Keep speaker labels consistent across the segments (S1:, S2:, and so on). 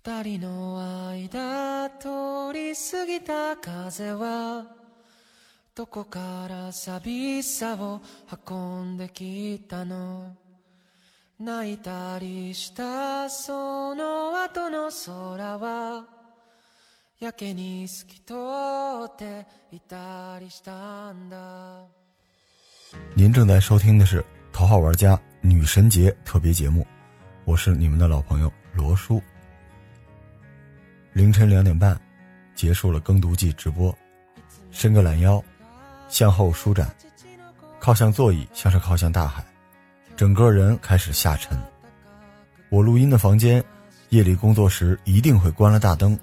S1: 二人の間通り過ぎた風はどこから寂しさを運んできたの？泣いたりしたその後の空はやけに透き通っていたりしたんだ。
S2: 您正在收听的是《头号玩家女神节》特别节目，我是你们的老朋友罗叔。凌晨两点半，结束了更读季直播，伸个懒腰，向后舒展，靠向座椅，像是靠向大海，整个人开始下沉。我录音的房间，夜里工作时一定会关了大灯，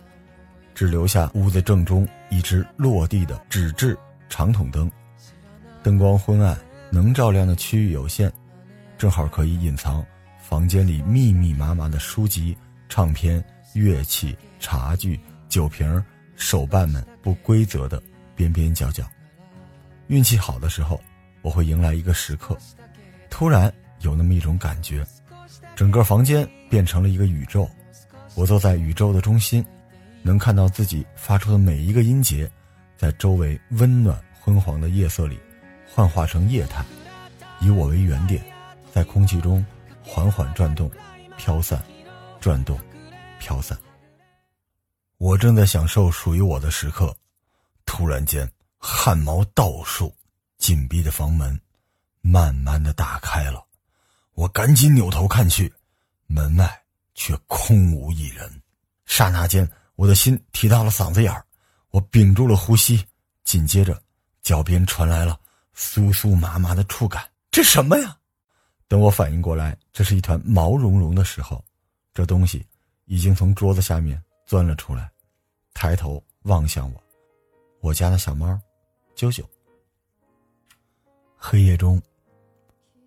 S2: 只留下屋子正中一只落地的纸质长筒灯，灯光昏暗，能照亮的区域有限，正好可以隐藏房间里密密麻麻的书籍、唱片、乐器。茶具、酒瓶、手办们不规则的边边角角。运气好的时候，我会迎来一个时刻，突然有那么一种感觉，整个房间变成了一个宇宙，我坐在宇宙的中心，能看到自己发出的每一个音节，在周围温暖昏黄的夜色里，幻化成液态，以我为原点，在空气中缓缓转动、飘散、转动、飘散。我正在享受属于我的时刻，突然间，汗毛倒竖，紧闭的房门慢慢的打开了。我赶紧扭头看去，门外却空无一人。刹那间，我的心提到了嗓子眼儿，我屏住了呼吸。紧接着，脚边传来了酥酥麻麻的触感。这什么呀？等我反应过来，这是一团毛茸茸的时候，这东西已经从桌子下面钻了出来。抬头望向我，我家的小猫，啾啾。黑夜中，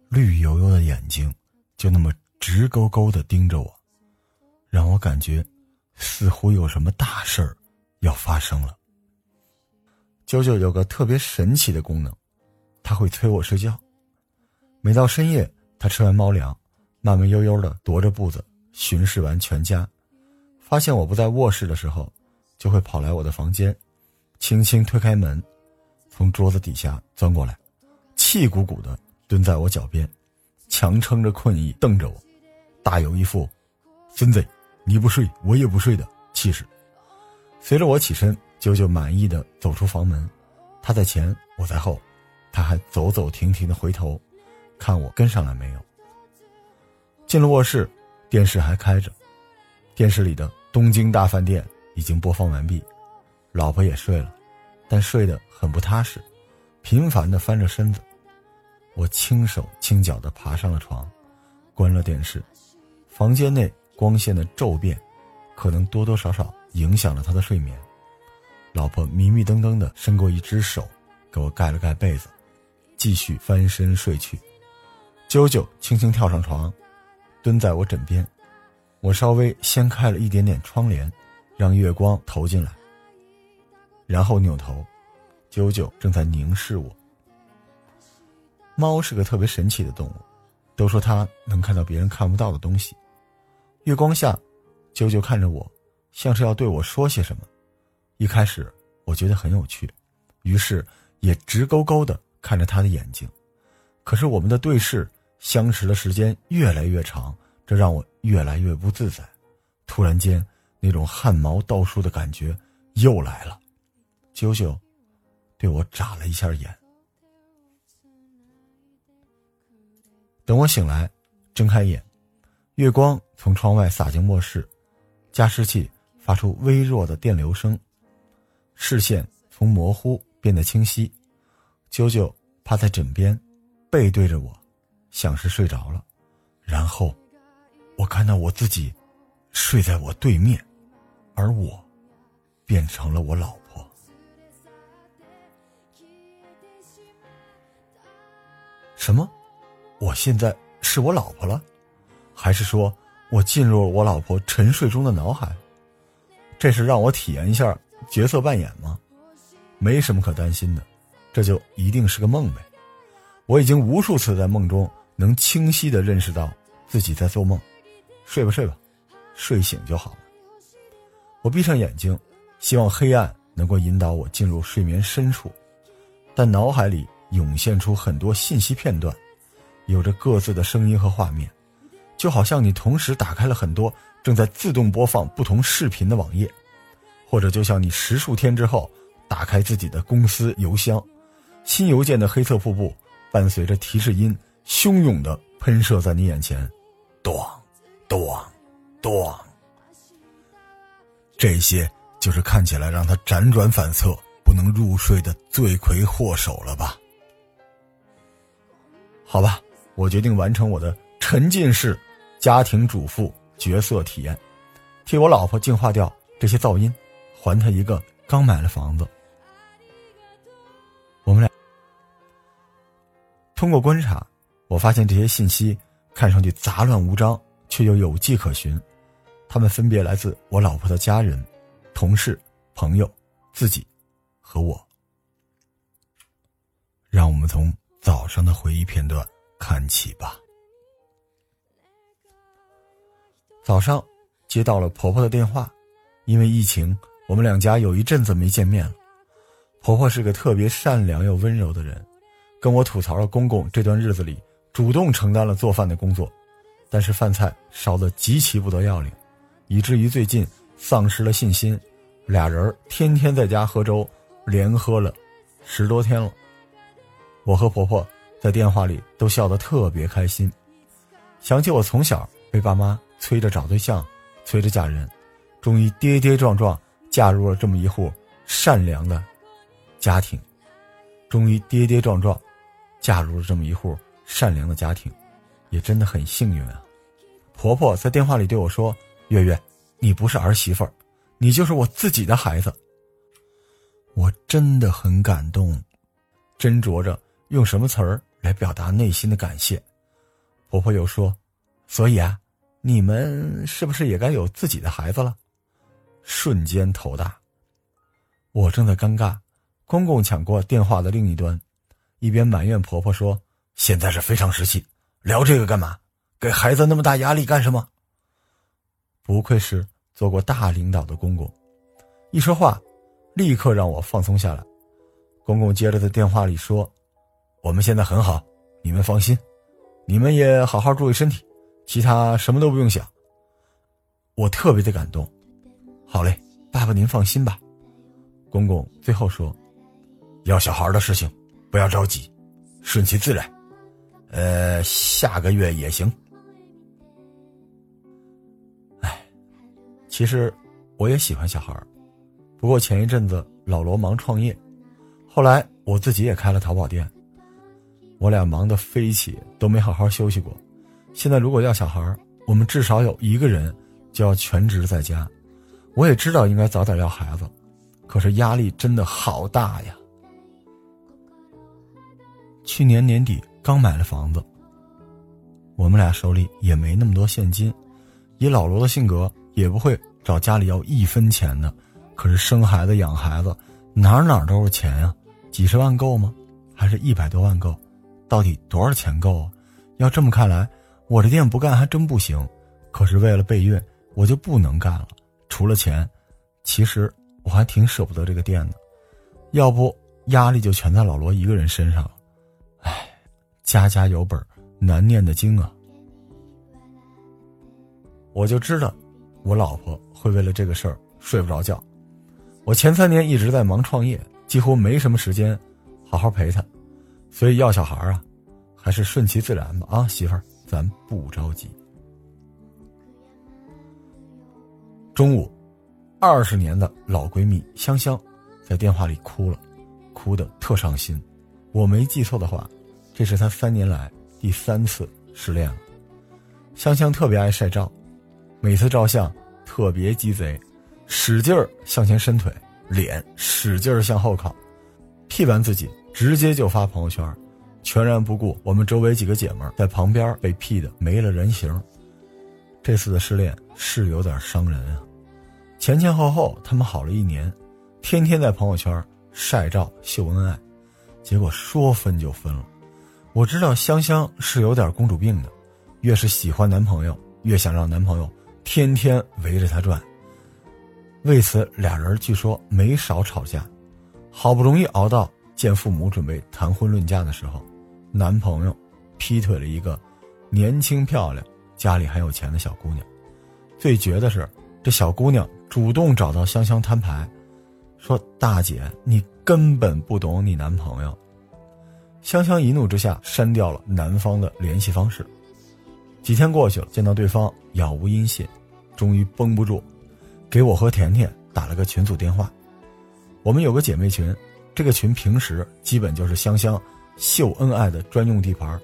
S2: 绿油油的眼睛就那么直勾勾的盯着我，让我感觉似乎有什么大事儿要发生了。啾啾有个特别神奇的功能，它会催我睡觉。每到深夜，它吃完猫粮，慢慢悠悠的踱着步子巡视完全家，发现我不在卧室的时候。就会跑来我的房间，轻轻推开门，从桌子底下钻过来，气鼓鼓的蹲在我脚边，强撑着困意瞪着我，大有一副“孙子，你不睡我也不睡”的气势。随着我起身，舅舅满意的走出房门，他在前，我在后，他还走走停停的回头，看我跟上来没有。进了卧室，电视还开着，电视里的《东京大饭店》。已经播放完毕，老婆也睡了，但睡得很不踏实，频繁地翻着身子。我轻手轻脚地爬上了床，关了电视。房间内光线的骤变，可能多多少少影响了他的睡眠。老婆迷迷瞪瞪地伸过一只手，给我盖了盖被子，继续翻身睡去。啾啾轻轻跳上床，蹲在我枕边。我稍微掀开了一点点窗帘。让月光投进来，然后扭头，啾啾正在凝视我。猫是个特别神奇的动物，都说它能看到别人看不到的东西。月光下，啾啾看着我，像是要对我说些什么。一开始我觉得很有趣，于是也直勾勾的看着他的眼睛。可是我们的对视相识的时间越来越长，这让我越来越不自在。突然间。那种汗毛倒竖的感觉又来了，啾啾对我眨了一下眼。等我醒来，睁开眼，月光从窗外洒进卧室，加湿器发出微弱的电流声，视线从模糊变得清晰。啾啾趴在枕边，背对着我，像是睡着了。然后，我看到我自己睡在我对面。而我，变成了我老婆。什么？我现在是我老婆了？还是说我进入了我老婆沉睡中的脑海？这是让我体验一下角色扮演吗？没什么可担心的，这就一定是个梦呗。我已经无数次在梦中能清晰的认识到自己在做梦。睡吧睡吧，睡醒就好了。我闭上眼睛，希望黑暗能够引导我进入睡眠深处，但脑海里涌现出很多信息片段，有着各自的声音和画面，就好像你同时打开了很多正在自动播放不同视频的网页，或者就像你十数天之后打开自己的公司邮箱，新邮件的黑色瀑布伴随着提示音汹涌的喷射在你眼前，咣，咣，咣。这些就是看起来让他辗转反侧、不能入睡的罪魁祸首了吧？好吧，我决定完成我的沉浸式家庭主妇角色体验，替我老婆净化掉这些噪音，还她一个刚买了房子。我们俩通过观察，我发现这些信息看上去杂乱无章，却又有迹可循。他们分别来自我老婆的家人、同事、朋友、自己和我。让我们从早上的回忆片段看起吧。早上接到了婆婆的电话，因为疫情，我们两家有一阵子没见面了。婆婆是个特别善良又温柔的人，跟我吐槽了公公这段日子里主动承担了做饭的工作，但是饭菜烧得极其不得要领。以至于最近丧失了信心，俩人天天在家喝粥，连喝了十多天了。我和婆婆在电话里都笑得特别开心，想起我从小被爸妈催着找对象，催着嫁人，终于跌跌撞撞嫁入了这么一户善良的家庭，终于跌跌撞撞嫁入了这么一户善良的家庭，也真的很幸运啊。婆婆在电话里对我说。月月，你不是儿媳妇，你就是我自己的孩子。我真的很感动，斟酌着用什么词儿来表达内心的感谢。婆婆又说：“所以啊，你们是不是也该有自己的孩子了？”瞬间头大。我正在尴尬，公公抢过电话的另一端，一边埋怨婆婆说：“现在是非常时期，聊这个干嘛？给孩子那么大压力干什么？”不愧是做过大领导的公公，一说话，立刻让我放松下来。公公接着在电话里说：“我们现在很好，你们放心，你们也好好注意身体，其他什么都不用想。”我特别的感动。好嘞，爸爸您放心吧。公公最后说：“要小孩的事情，不要着急，顺其自然。呃，下个月也行。”哎其实，我也喜欢小孩儿，不过前一阵子老罗忙创业，后来我自己也开了淘宝店，我俩忙得飞起，都没好好休息过。现在如果要小孩儿，我们至少有一个人就要全职在家。我也知道应该早点要孩子，可是压力真的好大呀。去年年底刚买了房子，我们俩手里也没那么多现金，以老罗的性格。也不会找家里要一分钱的，可是生孩子养孩子，哪哪都是钱呀，几十万够吗？还是一百多万够？到底多少钱够啊？要这么看来，我这店不干还真不行。可是为了备孕，我就不能干了。除了钱，其实我还挺舍不得这个店的。要不压力就全在老罗一个人身上了。家家有本难念的经啊。我就知道。我老婆会为了这个事儿睡不着觉，我前三年一直在忙创业，几乎没什么时间好好陪她，所以要小孩啊，还是顺其自然吧啊，媳妇儿，咱不着急。中午，二十年的老闺蜜香香在电话里哭了，哭得特伤心。我没记错的话，这是他三年来第三次失恋了。香香特别爱晒照。每次照相特别鸡贼，使劲儿向前伸腿，脸使劲儿向后靠，P 完自己直接就发朋友圈，全然不顾我们周围几个姐们在旁边被 P 的没了人形。这次的失恋是有点伤人啊！前前后后他们好了一年，天天在朋友圈晒照秀恩爱，结果说分就分了。我知道香香是有点公主病的，越是喜欢男朋友，越想让男朋友。天天围着她转，为此，俩人据说没少吵架。好不容易熬到见父母准备谈婚论嫁的时候，男朋友劈腿了一个年轻漂亮、家里还有钱的小姑娘。最绝的是，这小姑娘主动找到香香摊牌，说：“大姐，你根本不懂你男朋友。”香香一怒之下删掉了男方的联系方式。几天过去了，见到对方杳无音信，终于绷不住，给我和甜甜打了个群组电话。我们有个姐妹群，这个群平时基本就是香香秀恩爱的专用地盘。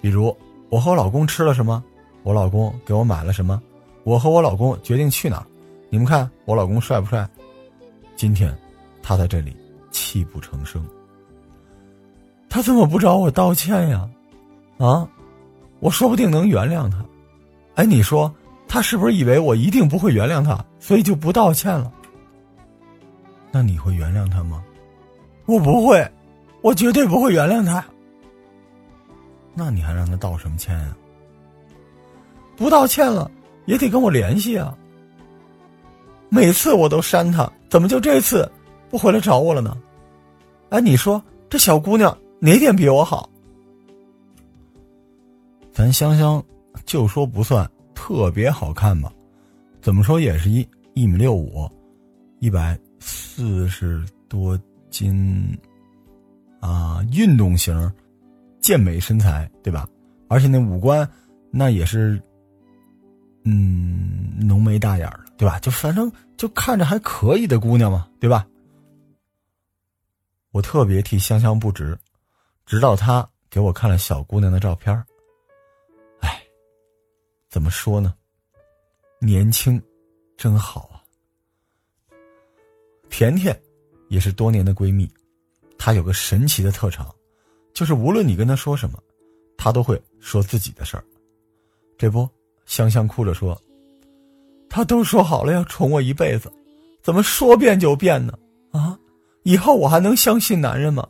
S2: 比如我和我老公吃了什么，我老公给我买了什么，我和我老公决定去哪儿，你们看我老公帅不帅？今天他在这里泣不成声。他怎么不找我道歉呀？啊，我说不定能原谅他。哎，你说他是不是以为我一定不会原谅他，所以就不道歉了？那你会原谅他吗？我不会，我绝对不会原谅他。那你还让他道什么歉呀？不道歉了也得跟我联系啊。每次我都删他，怎么就这次不回来找我了呢？哎，你说这小姑娘。哪点比我好？咱香香就说不算特别好看吧，怎么说也是一一米六五，一百四十多斤，啊，运动型，健美身材，对吧？而且那五官那也是，嗯，浓眉大眼的，对吧？就反正就看着还可以的姑娘嘛，对吧？我特别替香香不值。直到他给我看了小姑娘的照片哎，怎么说呢？年轻，真好啊。甜甜，也是多年的闺蜜，她有个神奇的特长，就是无论你跟她说什么，她都会说自己的事儿。这不，香香哭着说：“他都说好了要宠我一辈子，怎么说变就变呢？啊，以后我还能相信男人吗？”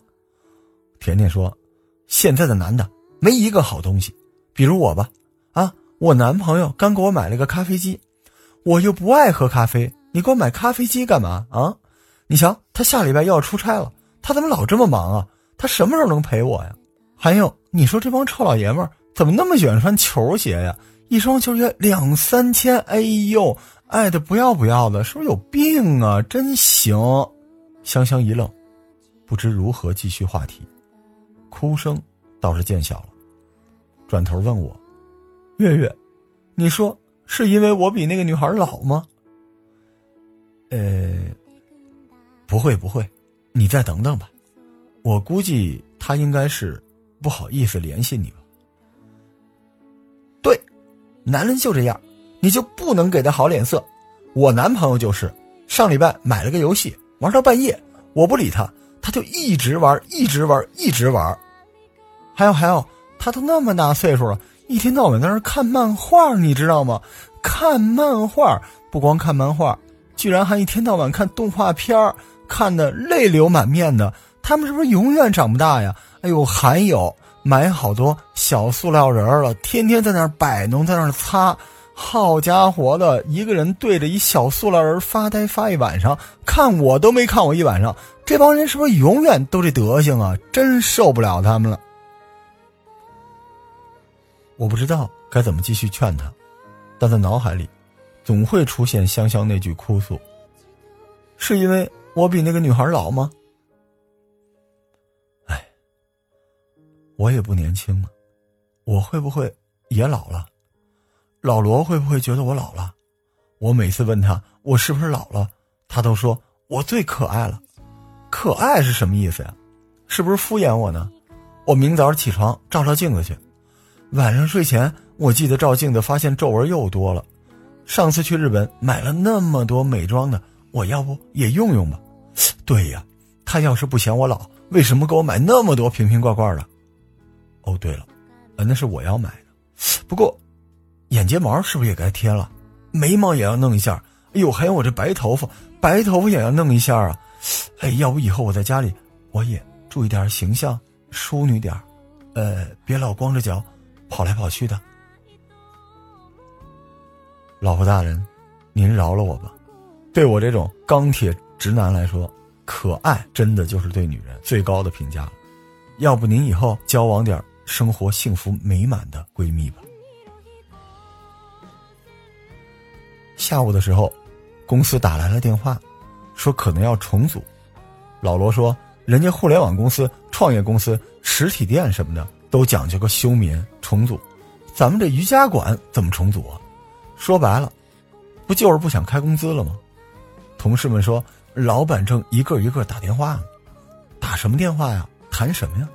S2: 甜甜说：“现在的男的没一个好东西，比如我吧，啊，我男朋友刚给我买了个咖啡机，我又不爱喝咖啡，你给我买咖啡机干嘛啊？你瞧，他下礼拜又要出差了，他怎么老这么忙啊？他什么时候能陪我呀？还有，你说这帮臭老爷们怎么那么喜欢穿球鞋呀？一双球鞋两三千，哎呦，爱的不要不要的，是不是有病啊？真行！香香一愣，不知如何继续话题。哭声倒是见小了，转头问我：“月月，你说是因为我比那个女孩老吗？”呃，不会不会，你再等等吧，我估计他应该是不好意思联系你吧。对，男人就这样，你就不能给他好脸色。我男朋友就是上礼拜买了个游戏，玩到半夜，我不理他。他就一直玩，一直玩，一直玩。还有还有，他都那么大岁数了，一天到晚在那看漫画，你知道吗？看漫画，不光看漫画，居然还一天到晚看动画片看的泪流满面的。他们是不是永远长不大呀？哎呦，还有买好多小塑料人了，天天在那摆弄，在那擦。好家伙的，一个人对着一小塑料人发呆发一晚上，看我都没看我一晚上。这帮人是不是永远都这德行啊？真受不了他们了。我不知道该怎么继续劝他，但在脑海里，总会出现香香那句哭诉：“是因为我比那个女孩老吗？”哎，我也不年轻了，我会不会也老了？老罗会不会觉得我老了？我每次问他我是不是老了，他都说我最可爱了。可爱是什么意思呀？是不是敷衍我呢？我明早起床照照镜子去，晚上睡前我记得照镜子，发现皱纹又多了。上次去日本买了那么多美妆的，我要不也用用吧？对呀，他要是不嫌我老，为什么给我买那么多瓶瓶罐罐的？哦，对了，呃那是我要买的。不过，眼睫毛是不是也该贴了？眉毛也要弄一下。哎呦，还有我这白头发，白头发也要弄一下啊！哎，要不以后我在家里，我也注意点形象，淑女点呃，别老光着脚跑来跑去的。老婆大人，您饶了我吧，对我这种钢铁直男来说，可爱真的就是对女人最高的评价了。要不您以后交往点生活幸福美满的闺蜜吧。下午的时候，公司打来了电话，说可能要重组。老罗说，人家互联网公司、创业公司、实体店什么的都讲究个休眠重组，咱们这瑜伽馆怎么重组啊？说白了，不就是不想开工资了吗？同事们说，老板正一个一个打电话呢，打什么电话呀？谈什么呀？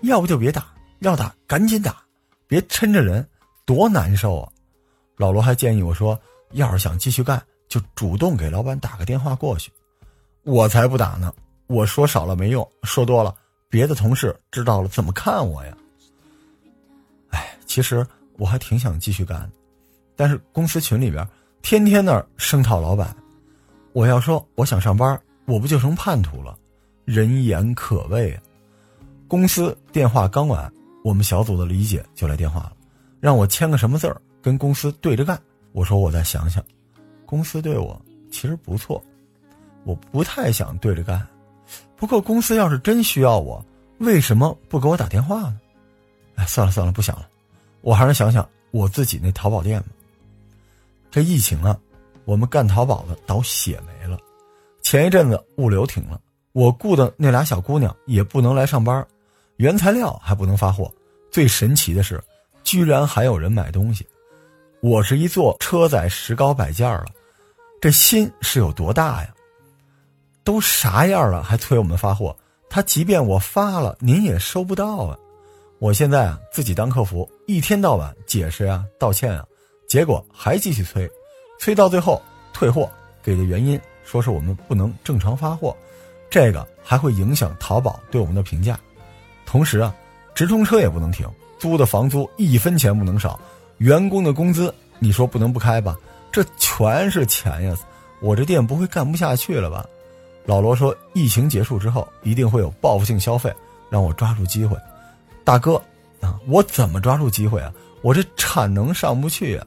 S2: 要不就别打，要打赶紧打，别抻着人，多难受啊！老罗还建议我说，要是想继续干，就主动给老板打个电话过去。我才不打呢！我说少了没用，说多了，别的同事知道了怎么看我呀？哎，其实我还挺想继续干，但是公司群里边天天那儿声讨老板。我要说我想上班，我不就成叛徒了？人言可畏！公司电话刚完，我们小组的李姐就来电话了，让我签个什么字儿，跟公司对着干。我说我再想想，公司对我其实不错，我不太想对着干。不过公司要是真需要我，为什么不给我打电话呢？哎，算了算了，不想了，我还是想想我自己那淘宝店吧。这疫情啊。我们干淘宝的倒血霉了，前一阵子物流停了，我雇的那俩小姑娘也不能来上班，原材料还不能发货。最神奇的是，居然还有人买东西。我是一座车载石膏摆件儿了，这心是有多大呀？都啥样了还催我们发货？他即便我发了，您也收不到啊！我现在啊自己当客服，一天到晚解释啊、道歉啊，结果还继续催。催到最后退货，给的原因说是我们不能正常发货，这个还会影响淘宝对我们的评价。同时啊，直通车也不能停，租的房租一分钱不能少，员工的工资你说不能不开吧？这全是钱呀！我这店不会干不下去了吧？老罗说，疫情结束之后一定会有报复性消费，让我抓住机会。大哥啊，我怎么抓住机会啊？我这产能上不去呀！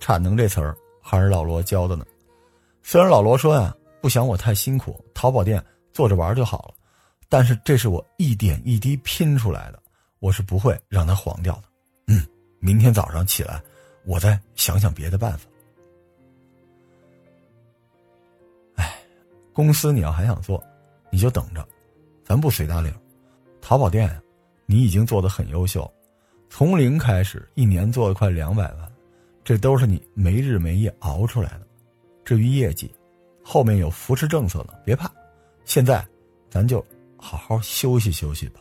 S2: 产能这词儿。还是老罗教的呢。虽然老罗说呀，不想我太辛苦，淘宝店做着玩就好了，但是这是我一点一滴拼出来的，我是不会让它黄掉的。嗯，明天早上起来，我再想想别的办法。哎，公司你要还想做，你就等着，咱不随大流。淘宝店，你已经做的很优秀，从零开始，一年做了快两百万。这都是你没日没夜熬出来的。至于业绩，后面有扶持政策呢，别怕。现在，咱就好好休息休息吧。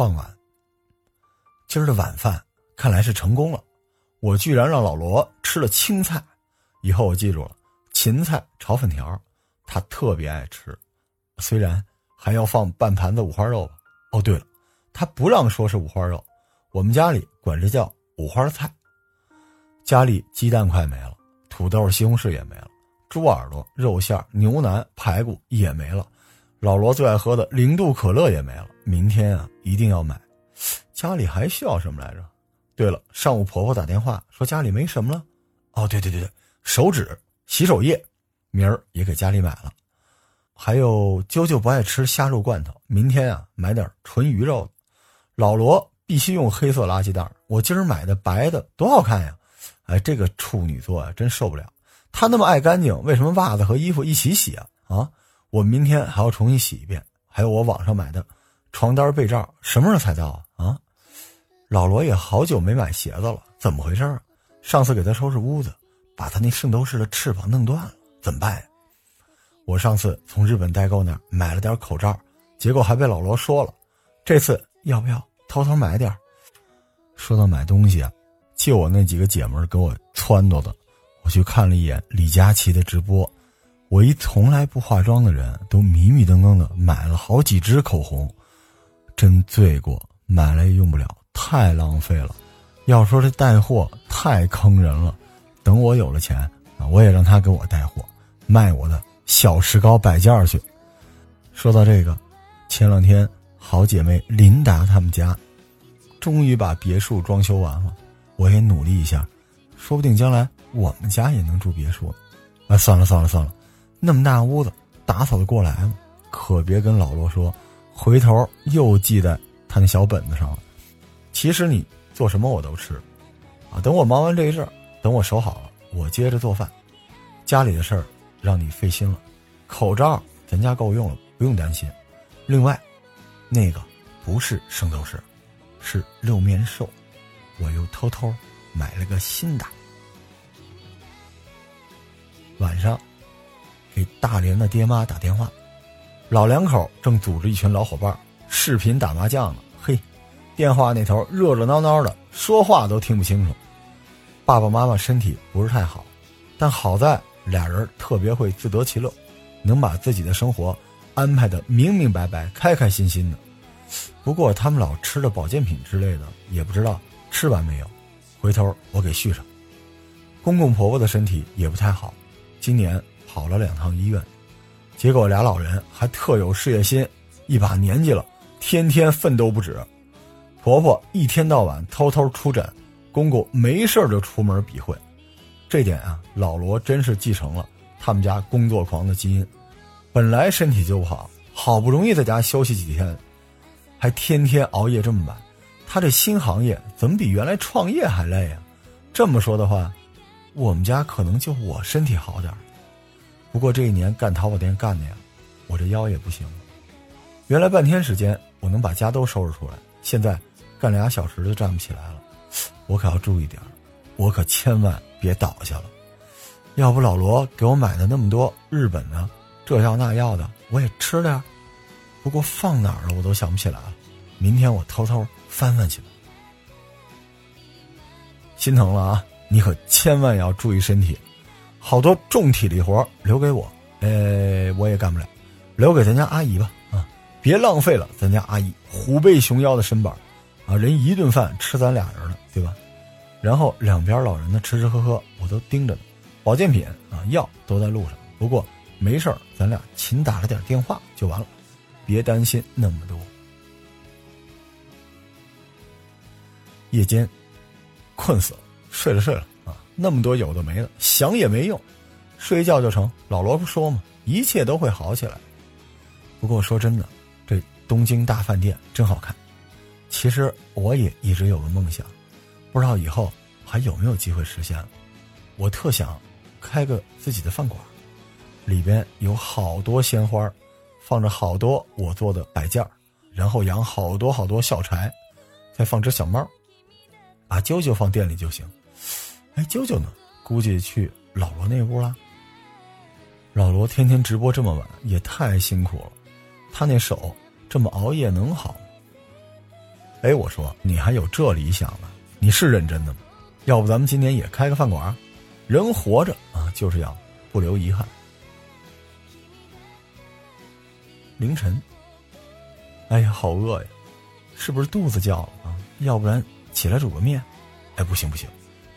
S2: 傍晚，今儿的晚饭看来是成功了。我居然让老罗吃了青菜，以后我记住了，芹菜炒粉条，他特别爱吃。虽然还要放半盘子五花肉吧。哦，对了。他不让说是五花肉，我们家里管这叫五花菜。家里鸡蛋快没了，土豆、西红柿也没了，猪耳朵、肉馅、牛腩、排骨也没了，老罗最爱喝的零度可乐也没了。明天啊，一定要买。家里还需要什么来着？对了，上午婆婆打电话说家里没什么了。哦，对对对对，手纸、洗手液，明儿也给家里买了。还有啾啾不爱吃虾肉罐头，明天啊买点纯鱼肉。老罗必须用黑色垃圾袋，我今儿买的白的多好看呀！哎，这个处女座啊，真受不了。他那么爱干净，为什么袜子和衣服一起洗啊？啊，我明天还要重新洗一遍。还有我网上买的床单被罩，什么时候才到啊？啊，老罗也好久没买鞋子了，怎么回事啊？上次给他收拾屋子，把他那圣斗士的翅膀弄断了，怎么办呀？我上次从日本代购那儿买了点口罩，结果还被老罗说了，这次要不要？偷偷买点。说到买东西啊，就我那几个姐们给我撺掇的。我去看了一眼李佳琦的直播，我一从来不化妆的人都迷迷瞪瞪的买了好几支口红，真罪过，买了也用不了，太浪费了。要说这带货太坑人了，等我有了钱啊，我也让他给我带货，卖我的小石膏摆件去。说到这个，前两天。好姐妹琳达他们家，终于把别墅装修完了。我也努力一下，说不定将来我们家也能住别墅。啊，算了算了算了，那么大屋子打扫得过来吗？可别跟老罗说，回头又记在他那小本子上了。其实你做什么我都吃，啊，等我忙完这一阵，等我收好了，我接着做饭。家里的事儿让你费心了，口罩咱家够用了，不用担心。另外，那个不是圣斗士，是六面兽，我又偷偷买了个新的。晚上，给大连的爹妈打电话，老两口正组织一群老伙伴视频打麻将呢。嘿，电话那头热热闹闹的，说话都听不清楚。爸爸妈妈身体不是太好，但好在俩人特别会自得其乐，能把自己的生活安排的明明白白、开开心心的。不过他们老吃的保健品之类的，也不知道吃完没有。回头我给续上。公公婆婆的身体也不太好。今年跑了两趟医院，结果俩老人还特有事业心，一把年纪了，天天奋斗不止。婆婆一天到晚偷偷出诊，公公没事就出门比会。这点啊，老罗真是继承了他们家工作狂的基因。本来身体就不好，好不容易在家休息几天，还天天熬夜这么晚。他这新行业怎么比原来创业还累啊？这么说的话。我们家可能就我身体好点不过这一年干淘宝店干的呀，我这腰也不行了。原来半天时间我能把家都收拾出来，现在干俩小时就站不起来了。我可要注意点我可千万别倒下了。要不老罗给我买的那么多日本的这药那药的，我也吃点。不过放哪儿了我都想不起来了。明天我偷偷翻翻去吧。心疼了啊！你可千万要注意身体，好多重体力活留给我，呃，我也干不了，留给咱家阿姨吧，啊，别浪费了咱家阿姨虎背熊腰的身板，啊，人一顿饭吃咱俩人了，对吧？然后两边老人的吃吃喝喝我都盯着呢，保健品啊药都在路上，不过没事，咱俩勤打了点电话就完了，别担心那么多。夜间，困死了。睡了睡了，那么多有的没的，想也没用，睡觉就成。老罗不说吗？一切都会好起来。不过说真的，这东京大饭店真好看。其实我也一直有个梦想，不知道以后还有没有机会实现了。我特想开个自己的饭馆，里边有好多鲜花，放着好多我做的摆件然后养好多好多小柴，再放只小猫，把啾啾放店里就行。哎，舅舅呢？估计去老罗那屋了。老罗天天直播这么晚，也太辛苦了。他那手这么熬夜能好吗？哎，我说你还有这理想呢？你是认真的吗？要不咱们今年也开个饭馆？人活着啊，就是要不留遗憾。凌晨，哎呀，好饿呀！是不是肚子叫了啊？要不然起来煮个面？哎，不行不行。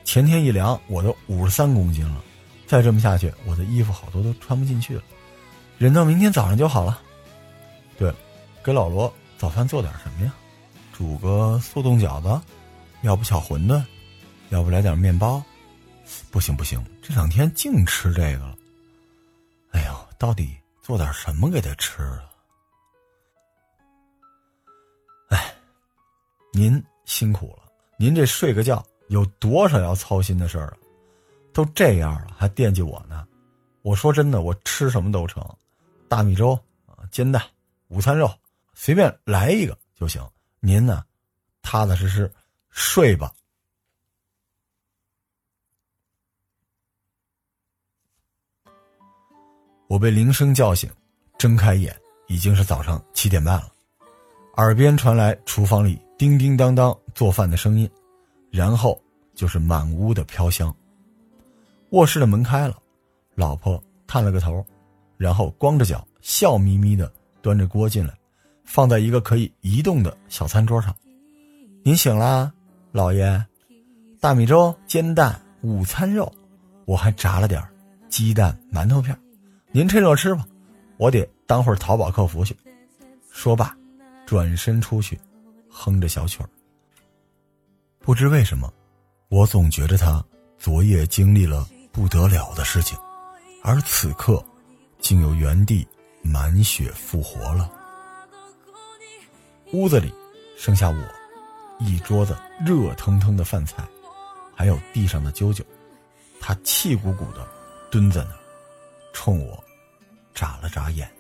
S2: 前天一量，我都五十三公斤了，再这么下去，我的衣服好多都穿不进去了。忍到明天早上就好了。对了，给老罗早饭做点什么呀？煮个速冻饺子，要不小馄饨，要不来点面包。不行不行，这两天净吃这个了。哎呦，到底做点什么给他吃啊？哎，您辛苦了，您这睡个觉。有多少要操心的事儿啊？都这样了还惦记我呢？我说真的，我吃什么都成，大米粥啊，煎蛋，午餐肉，随便来一个就行。您呢，踏踏实实睡吧。我被铃声叫醒，睁开眼已经是早上七点半了，耳边传来厨房里叮叮当当做饭的声音。然后就是满屋的飘香。卧室的门开了，老婆探了个头，然后光着脚，笑眯眯的端着锅进来，放在一个可以移动的小餐桌上。您醒啦，老爷，大米粥、煎蛋、午餐肉，我还炸了点鸡蛋、馒头片，您趁热吃吧，我得当会儿淘宝客服去。说罢，转身出去，哼着小曲儿。不知为什么，我总觉着他昨夜经历了不得了的事情，而此刻，竟又原地满血复活了。屋子里剩下我，一桌子热腾腾的饭菜，还有地上的啾啾。他气鼓鼓的蹲在那儿，冲我眨了眨眼。